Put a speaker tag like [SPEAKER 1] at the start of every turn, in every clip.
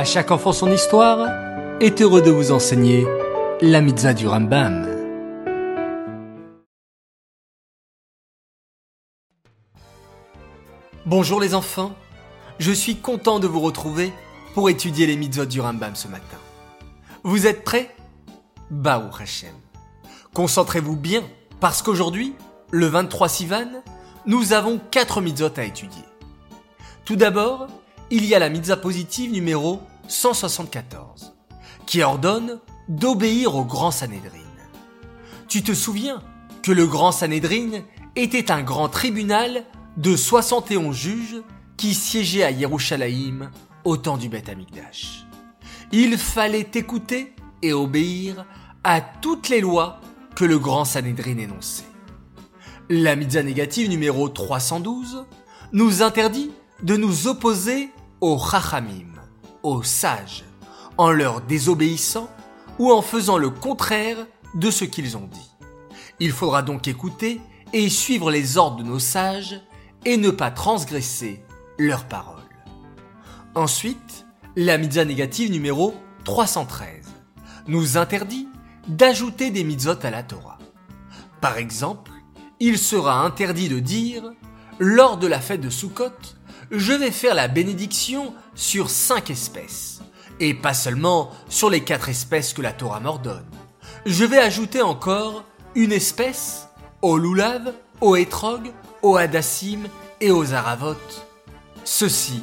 [SPEAKER 1] À chaque enfant son histoire est heureux de vous enseigner la mitzvah du Rambam. Bonjour les enfants, je suis content de vous retrouver pour étudier les mitzvot du Rambam ce matin. Vous êtes prêts? Baou Hashem. Concentrez-vous bien, parce qu'aujourd'hui, le 23 Sivan, nous avons quatre mitzvot à étudier. Tout d'abord, il y a la mitzvah positive numéro 174, qui ordonne d'obéir au grand Sanhédrin. Tu te souviens que le grand Sanhédrin était un grand tribunal de 71 juges qui siégeaient à Yerushalayim au temps du Beth Amikdash. Il fallait écouter et obéir à toutes les lois que le grand Sanhédrin énonçait. La mitzvah négative numéro 312 nous interdit de nous opposer aux chachamim, aux sages, en leur désobéissant ou en faisant le contraire de ce qu'ils ont dit. Il faudra donc écouter et suivre les ordres de nos sages et ne pas transgresser leurs paroles. Ensuite, la mitzvah négative numéro 313 nous interdit d'ajouter des mitzvot à la Torah. Par exemple, il sera interdit de dire lors de la fête de Sukkot, je vais faire la bénédiction sur cinq espèces, et pas seulement sur les quatre espèces que la Torah m'ordonne. Je vais ajouter encore une espèce au lulav, au hétrog, au hadassim et aux aravot. Ceci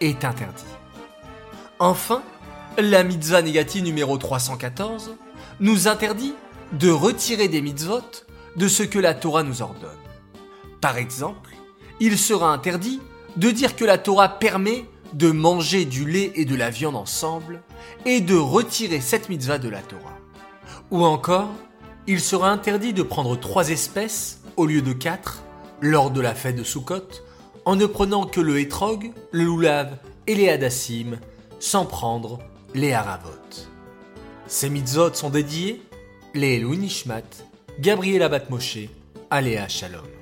[SPEAKER 1] est interdit. Enfin, la mitzvah négative numéro 314 nous interdit de retirer des mitzvot de ce que la Torah nous ordonne. Par exemple, il sera interdit de dire que la Torah permet de manger du lait et de la viande ensemble et de retirer cette mitzvah de la Torah. Ou encore, il sera interdit de prendre trois espèces au lieu de quatre lors de la fête de Sukkot en ne prenant que le hétrog, le loulav et les hadassim sans prendre les haravot. Ces mitzvot sont dédiés les Louis Nishmat, Gabriel Abat Moshe, Aléa Shalom.